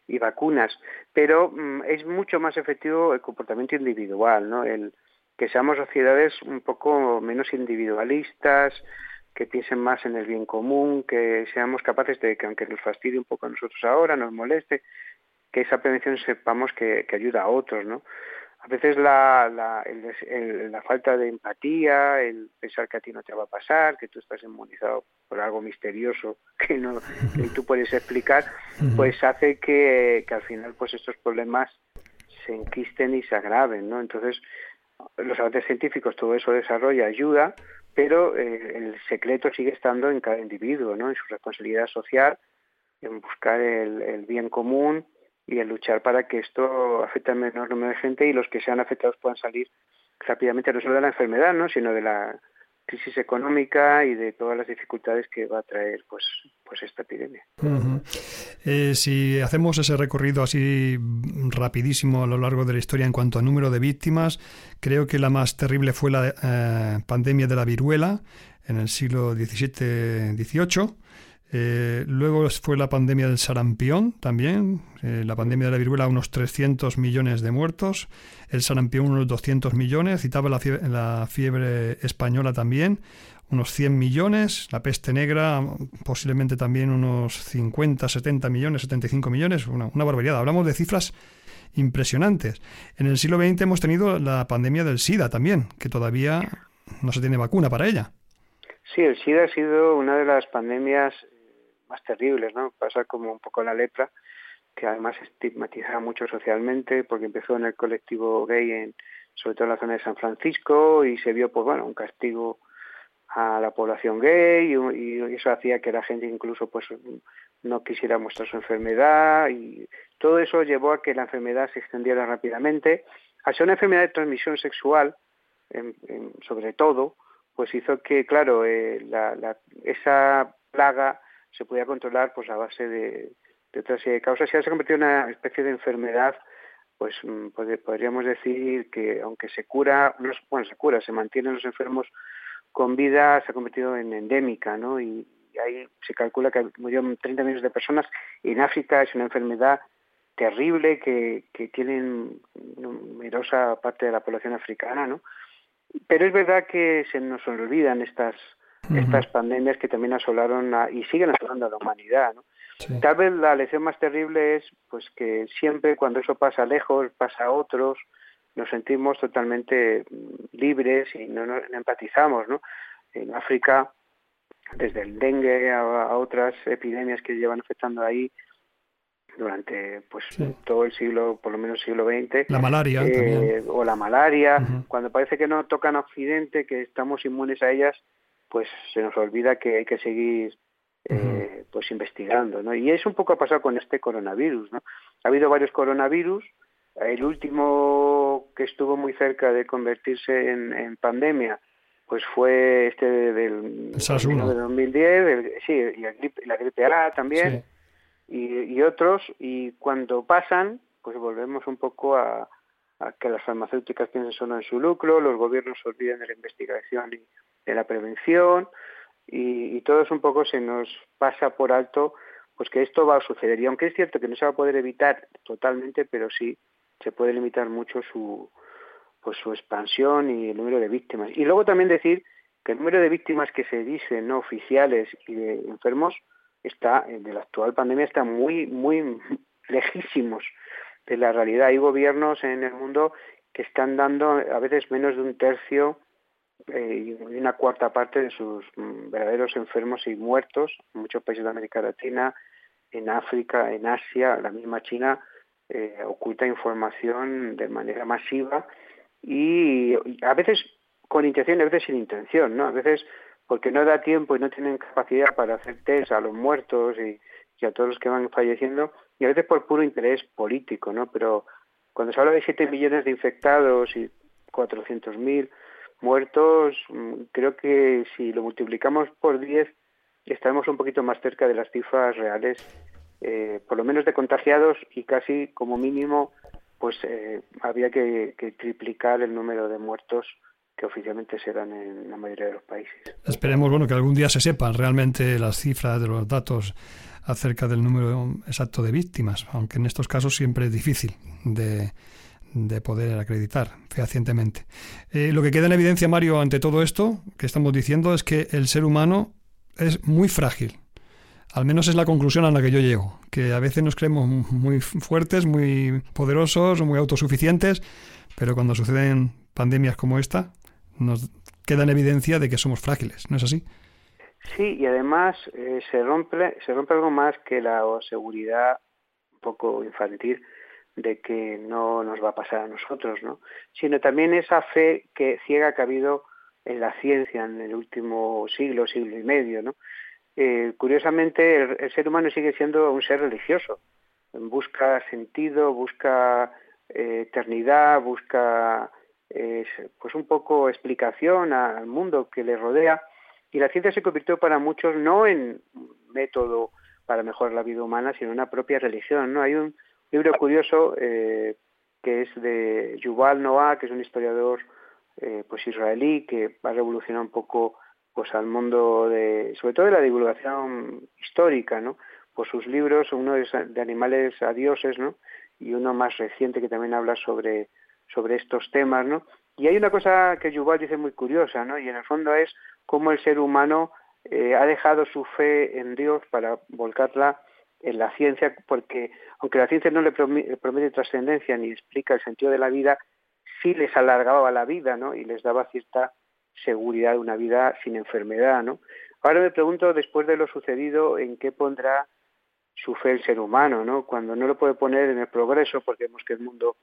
y vacunas, pero mm, es mucho más efectivo el comportamiento individual, ¿no? El que seamos sociedades un poco menos individualistas, que piensen más en el bien común, que seamos capaces de que aunque nos fastidie un poco a nosotros ahora, nos moleste, que esa prevención sepamos que, que ayuda a otros, ¿no? A veces la, la, la, falta de empatía, el pensar que a ti no te va a pasar, que tú estás inmunizado por algo misterioso que no que tú puedes explicar, pues hace que, que, al final pues estos problemas se enquisten y se agraven, ¿no? Entonces, los avances científicos, todo eso desarrolla, ayuda, pero eh, el secreto sigue estando en cada individuo, ¿no? En su responsabilidad social, en buscar el, el bien común, y el luchar para que esto afecte al menor número de gente y los que sean afectados puedan salir rápidamente, no solo de la enfermedad, ¿no? sino de la crisis económica y de todas las dificultades que va a traer pues pues esta epidemia. Eh, si hacemos ese recorrido así rapidísimo a lo largo de la historia en cuanto a número de víctimas, creo que la más terrible fue la eh, pandemia de la viruela en el siglo XVII-XVIII eh, luego fue la pandemia del sarampión también, eh, la pandemia de la viruela, unos 300 millones de muertos, el sarampión unos 200 millones, citaba la fiebre, la fiebre española también, unos 100 millones, la peste negra posiblemente también unos 50, 70 millones, 75 millones, una, una barbaridad. Hablamos de cifras impresionantes. En el siglo XX hemos tenido la pandemia del SIDA también, que todavía no se tiene vacuna para ella. Sí, el SIDA ha sido una de las pandemias más terribles, ¿no? Pasa como un poco la lepra, que además estigmatiza mucho socialmente, porque empezó en el colectivo gay, en, sobre todo en la zona de San Francisco, y se vio, pues bueno, un castigo a la población gay, y, eso hacía que la gente incluso, pues, no quisiera mostrar su enfermedad, y todo eso llevó a que la enfermedad se extendiera rápidamente. Al ser una enfermedad de transmisión sexual, sobre todo, pues hizo que, claro, eh, esa plaga se podía controlar pues a base de, de otra serie de causas y se ha convertido en una especie de enfermedad pues mm, podríamos decir que aunque se cura, no, bueno, se cura, se mantienen los enfermos con vida, se ha convertido en endémica, ¿no? Y, ahí se calcula que murieron 30 millones de personas. Y en África es una enfermedad terrible que, que tienen numerosa parte de la población africana, ¿no? Pero es verdad que se nos olvidan estas estas pandemias que también asolaron y siguen asolando a la humanidad. ¿no? Tal vez la lección más terrible es pues que siempre cuando eso pasa lejos, pasa a otros, nos sentimos totalmente mm, libres y no, nos empatizamos. ¿no? En África, desde el dengue a, otras epidemias que llevan afectando ahí, durante pues todo el siglo, por lo menos siglo XX. La malaria eh, O la malaria, cuando parece que no tocan a Occidente, que estamos inmunes a ellas, pues se nos olvida que hay que seguir eh, pues investigando, ¿no? Y es un poco ha pasado con este coronavirus, ¿no? Ha habido varios coronavirus, el último que estuvo muy cerca de convertirse en, pandemia, pues fue este del, de 2010, sí, y la gripe, A también, y, otros, y cuando pasan, pues volvemos un poco a, a que las farmacéuticas piensen solo en su lucro, los gobiernos se olviden de la investigación y de la prevención, y, todo eso un poco se nos pasa por alto pues que esto va a suceder. Y aunque es cierto que no se va a poder evitar totalmente, pero sí se puede limitar mucho su pues su expansión y el número de víctimas. Y luego también decir que el número de víctimas que se dicen no oficiales y de enfermos está de la actual pandemia está muy muy *laughs* lejísimos de la realidad. Hay gobiernos en el mundo que están dando a veces menos de un tercio eh, y una cuarta parte de sus mm, verdaderos enfermos y muertos en muchos países de América Latina, en África, en Asia, la misma China eh, oculta información de manera masiva y, a veces con intención y a veces sin intención, ¿no? A veces porque no da tiempo y no tienen capacidad para hacer test a los muertos y, a todos los que van falleciendo y a veces por puro interés político, ¿no? Pero cuando se habla de 7 millones de infectados y 400.000 muertos, mm, creo que si lo multiplicamos por 10, estaremos un poquito más cerca de las cifras reales, eh, por lo menos de contagiados y casi como mínimo, pues eh, había que, triplicar el número de muertos que oficialmente se dan en la mayoría de los países. Esperemos bueno que algún día se sepan realmente las cifras de los datos acerca del número exacto de víctimas, aunque en estos casos siempre es difícil de, de poder acreditar fehacientemente. Eh, lo que queda en evidencia, Mario, ante todo esto que estamos diciendo es que el ser humano es muy frágil. Al menos es la conclusión a la que yo llego, que a veces nos creemos muy fuertes, muy poderosos, muy autosuficientes, pero cuando suceden pandemias como esta, nos queda en evidencia de que somos frágiles, ¿no es así? Sí, y además eh, se rompe se rompe algo más que la seguridad un poco infantil de que no nos va a pasar a nosotros, ¿no? Sino también esa fe que ciega que ha habido en la ciencia en el último siglo, siglo y medio, ¿no? Eh, curiosamente, el, ser humano sigue siendo un ser religioso. Busca sentido, busca eh, eternidad, busca pues un poco explicación al mundo que le rodea. Y la ciencia se convirtió para muchos no en método para mejorar la vida humana, sino en una propia religión. ¿no? Hay un libro curioso eh, que es de Yuval Noah, que es un historiador eh, pues israelí que va a revolucionar un poco pues al mundo de sobre todo de la divulgación histórica, ¿no? Por sus libros, uno es de animales a dioses, ¿no? Y uno más reciente que también habla sobre sobre estos temas, ¿no? Y hay una cosa que Yuval dice muy curiosa, ¿no? Y en el fondo es cómo el ser humano eh, ha dejado su fe en Dios para volcarla en la ciencia, porque aunque la ciencia no le promete trascendencia ni explica el sentido de la vida, sí les alargaba la vida, ¿no? Y les daba cierta seguridad de una vida sin enfermedad, ¿no? Ahora me pregunto, después de lo sucedido, ¿en qué pondrá su fe el ser humano, ¿no? Cuando no lo puede poner en el progreso, porque vemos que el mundo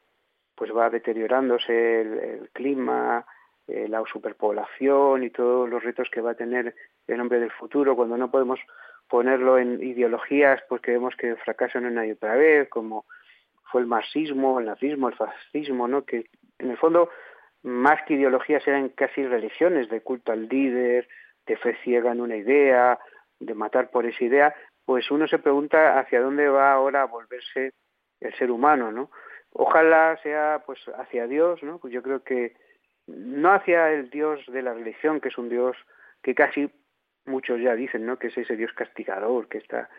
pues va deteriorándose, el, clima, eh, la superpoblación y todos los retos que va a tener el hombre del futuro, cuando no podemos ponerlo en ideologías, pues que vemos que fracasan una y otra vez, como fue el marxismo, el nazismo, el fascismo, ¿no? Que en el fondo, más que ideologías, eran casi religiones de culto al líder, de fe ciega en una idea, de matar por esa idea, pues uno se pregunta hacia dónde va ahora a volverse el ser humano, ¿no? Ojalá sea pues hacia Dios, ¿no? Pues yo creo que no hacia el Dios de la religión, que es un Dios que casi muchos ya dicen ¿no? que es ese Dios castigador que está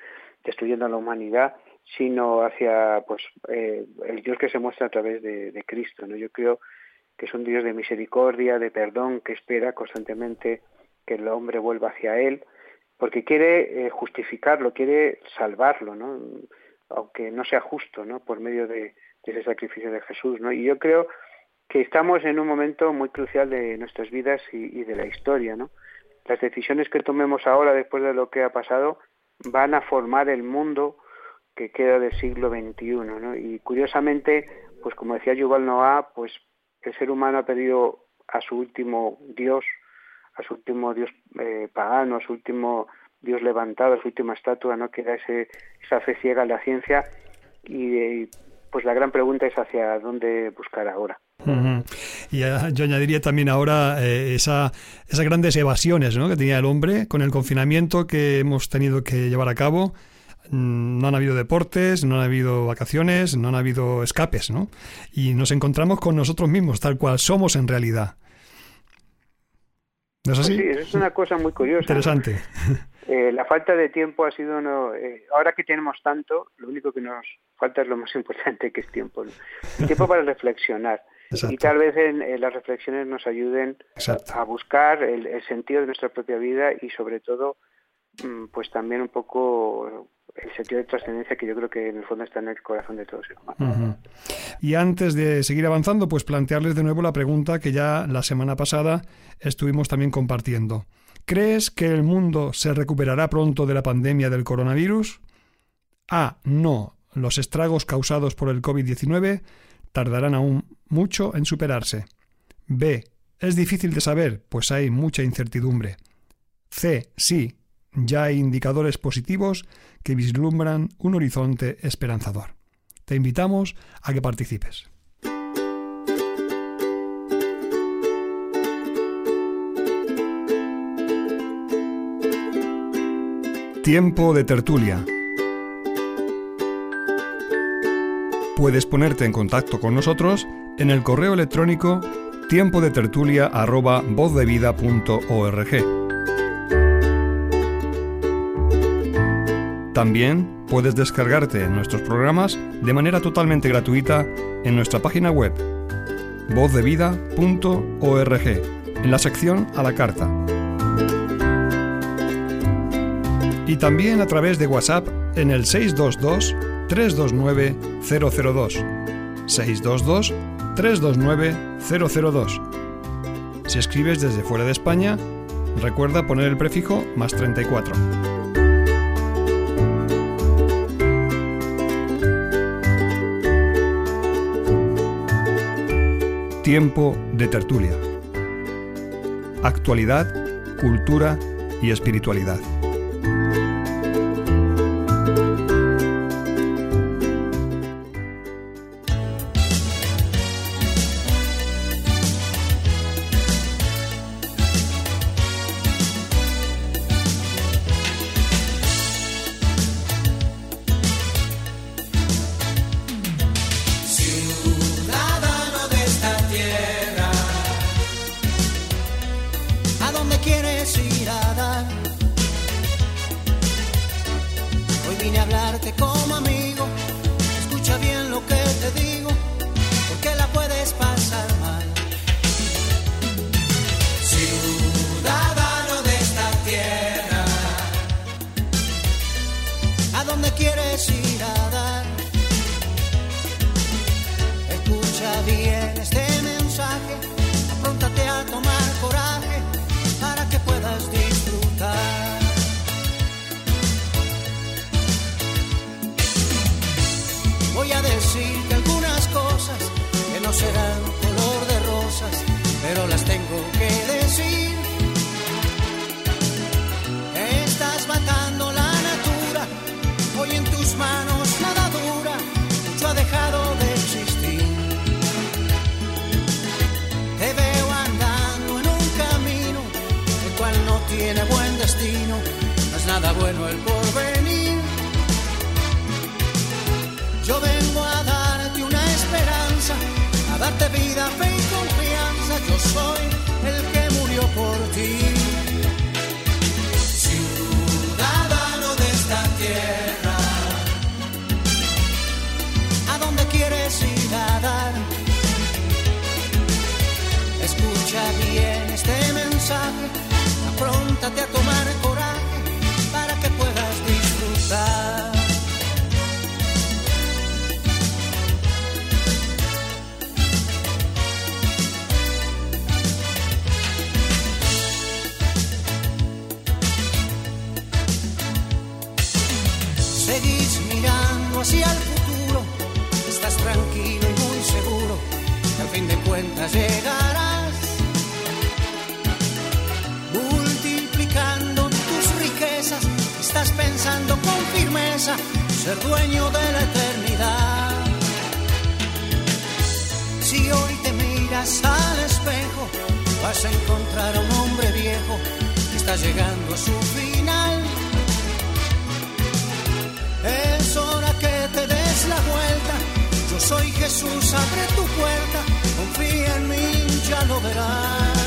destruyendo a la humanidad, sino hacia pues eh, el Dios que se muestra a través de, Cristo. ¿no? Yo creo que es un Dios de misericordia, de perdón, que espera constantemente que el hombre vuelva hacia él, porque quiere eh, justificarlo, quiere salvarlo, ¿no? aunque no sea justo, ¿no? por medio de, ese sacrificio de Jesús. ¿no? Y yo creo que estamos en un momento muy crucial de nuestras vidas y, y de la historia. ¿no? Las decisiones que tomemos ahora, después de lo que ha pasado, van a formar el mundo que queda del siglo XXI. ¿no? Y curiosamente, pues como decía Yuval Noah, pues el ser humano ha perdido a su último Dios, a su último Dios eh, pagano, a su último Dios levantado, a su última estatua, ¿no? que ese, esa fe ciega en la ciencia y pues la gran pregunta es hacia dónde buscar ahora. Y yo añadiría también ahora eh, esa, esas grandes evasiones ¿no? que tenía el hombre con el confinamiento que hemos tenido que llevar a cabo. Mm, no han habido deportes, no han habido vacaciones, no han habido escapes, ¿no? Y nos encontramos con nosotros mismos, tal cual somos en realidad. ¿No es así? Pues sí, es una cosa muy curiosa. Interesante. *laughs* Eh, la falta de tiempo ha sido uno. Eh, ahora que tenemos tanto, lo único que nos falta es lo más *laughs* importante que es tiempo. tiempo para reflexionar. Y tal vez en, las reflexiones nos ayuden a buscar el, sentido de nuestra propia vida y sobre todo mm, pues también un poco el sentido de trascendencia que yo creo que en el fondo está en el corazón de todos. Y antes de seguir avanzando, pues plantearles de nuevo la pregunta que ya la semana pasada estuvimos también compartiendo. ¿Crees que el mundo se recuperará pronto de la pandemia del coronavirus? A. No. Los estragos causados por el COVID-19 tardarán aún mucho en superarse. B. Es difícil de saber, pues hay mucha incertidumbre. C. Sí. Ya hay indicadores positivos que vislumbran un horizonte esperanzador. Te invitamos a que participes. Tiempo de tertulia. Puedes ponerte en contacto con nosotros en el correo electrónico tiempo de tertulia También puedes descargarte nuestros programas de manera totalmente gratuita en nuestra página web vozdevida.org en la sección a la carta. Y también a través de WhatsApp en el 622 329 002. 622 329 002. Si escribes desde fuera de España, recuerda poner el prefijo más 34. Tiempo de tertulia. Actualidad, cultura y espiritualidad. soy. Ser dueño de la eternidad. Si hoy te miras al espejo, vas a encontrar a un hombre viejo que está llegando a su final. Es hora que te des la vuelta. Yo soy Jesús, abre tu puerta. Confía en mí, ya lo verás.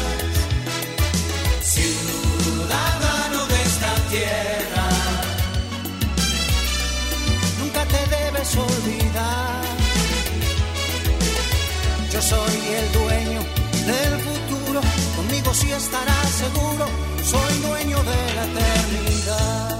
Sí estarás seguro. Soy dueño de la eternidad.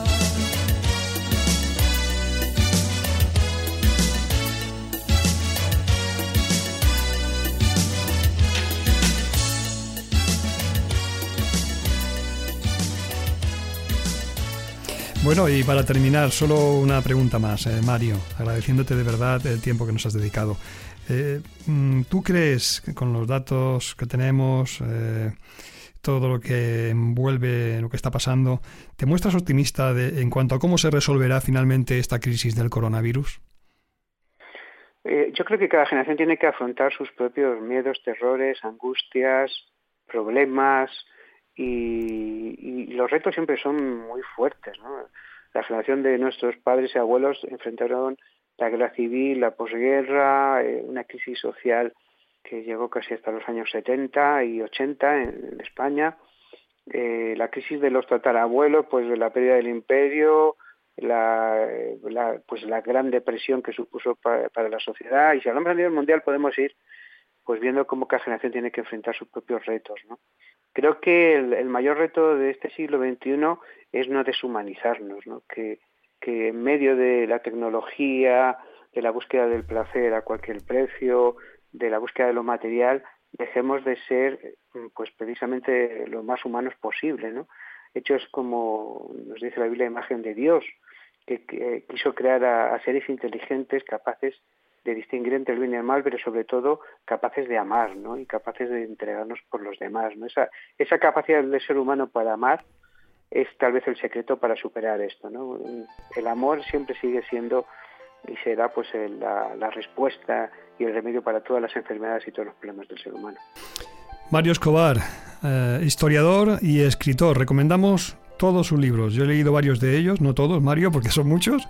Bueno, y para terminar, solo una pregunta más, eh, Mario, agradeciéndote de verdad el tiempo que nos has dedicado. Eh, mm, ¿Tú crees que con los datos que tenemos, eh, todo lo que envuelve lo que está pasando, te muestras optimista de, en cuanto a cómo se resolverá finalmente esta crisis del coronavirus? Eh, yo creo que cada generación tiene que afrontar sus propios miedos, terrores, angustias, problemas y, y los retos siempre son muy fuertes. ¿no? La generación de nuestros padres y abuelos enfrentaron la guerra civil, la posguerra, eh, una crisis social que llegó casi hasta los años 70 y 80 en, España, eh, la crisis de los tatarabuelos, pues de la pérdida del imperio, la, la, pues la gran depresión que supuso para, para, la sociedad y si hablamos a nivel mundial podemos ir pues viendo cómo cada generación tiene que enfrentar sus propios retos ¿no? creo que el, el mayor reto de este siglo XXI es no deshumanizarnos ¿no? que, que en medio de la tecnología de la búsqueda del placer a cualquier precio de la búsqueda de lo material dejemos de ser pues precisamente lo más humanos posible ¿no? hechos como nos dice la Biblia imagen de Dios que, que quiso crear a, a, seres inteligentes capaces de distinguir entre el bien y el mal, pero sobre todo capaces de amar, ¿no? Y capaces de entregarnos por los demás, ¿no? Esa, esa capacidad del ser humano para amar es tal vez el secreto para superar esto, ¿no? El amor siempre sigue siendo y será pues la, la respuesta y el remedio para todas las enfermedades y todos los problemas del ser humano. Mario Escobar, eh, historiador y escritor. Recomendamos todos sus libros. Yo he leído varios de ellos, no todos, Mario, porque son muchos,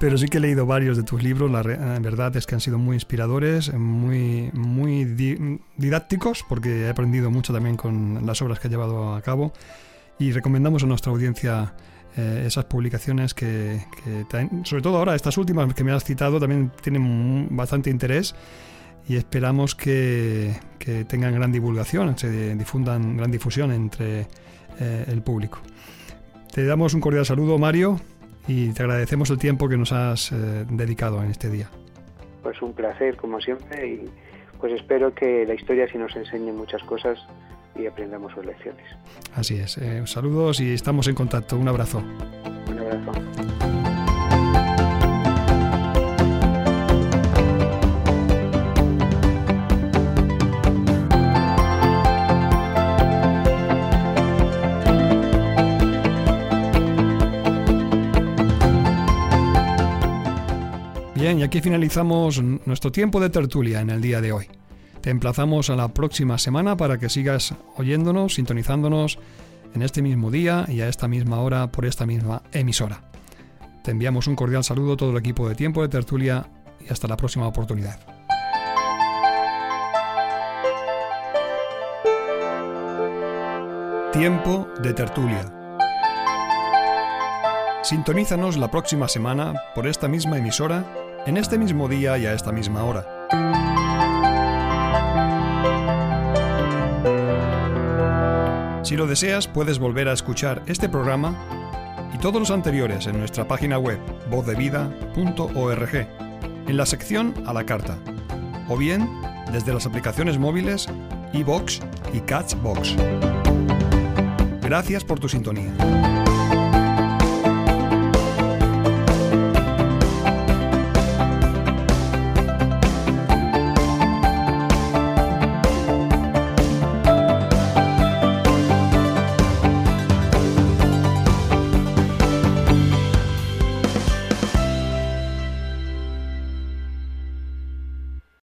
pero sí que he leído varios de tus libros. La verdad es que han sido muy inspiradores, muy, muy di didácticos, porque he aprendido mucho también con las obras que he llevado a cabo. Y recomendamos a nuestra audiencia eh, esas publicaciones que, sobre todo ahora, estas últimas que me has citado, también tienen bastante interés y esperamos que, que, tengan gran divulgación, se difundan gran difusión entre eh, el público. Te damos un cordial saludo, Mario, y te agradecemos el tiempo que nos has eh, dedicado en este día. Pues un placer, como siempre, y pues espero que la historia sí nos enseñe muchas cosas y aprendamos sus lecciones. Así es. Eh, saludos y estamos en contacto. Un abrazo. Un abrazo. Bien, y aquí finalizamos nuestro tiempo de tertulia en el día de hoy. Te emplazamos a la próxima semana para que sigas oyéndonos, sintonizándonos en este mismo día y a esta misma hora por esta misma emisora. Te enviamos un cordial saludo a todo el equipo de Tiempo de Tertulia y hasta la próxima oportunidad. Tiempo de Tertulia. Sintonízanos la próxima semana por esta misma emisora, en este mismo día y a esta misma hora. Si lo deseas, puedes volver a escuchar este programa y todos los anteriores en nuestra página web vozdevida.org, en la sección a la carta, o bien desde las aplicaciones móviles iBox y Catchbox. Gracias por tu sintonía.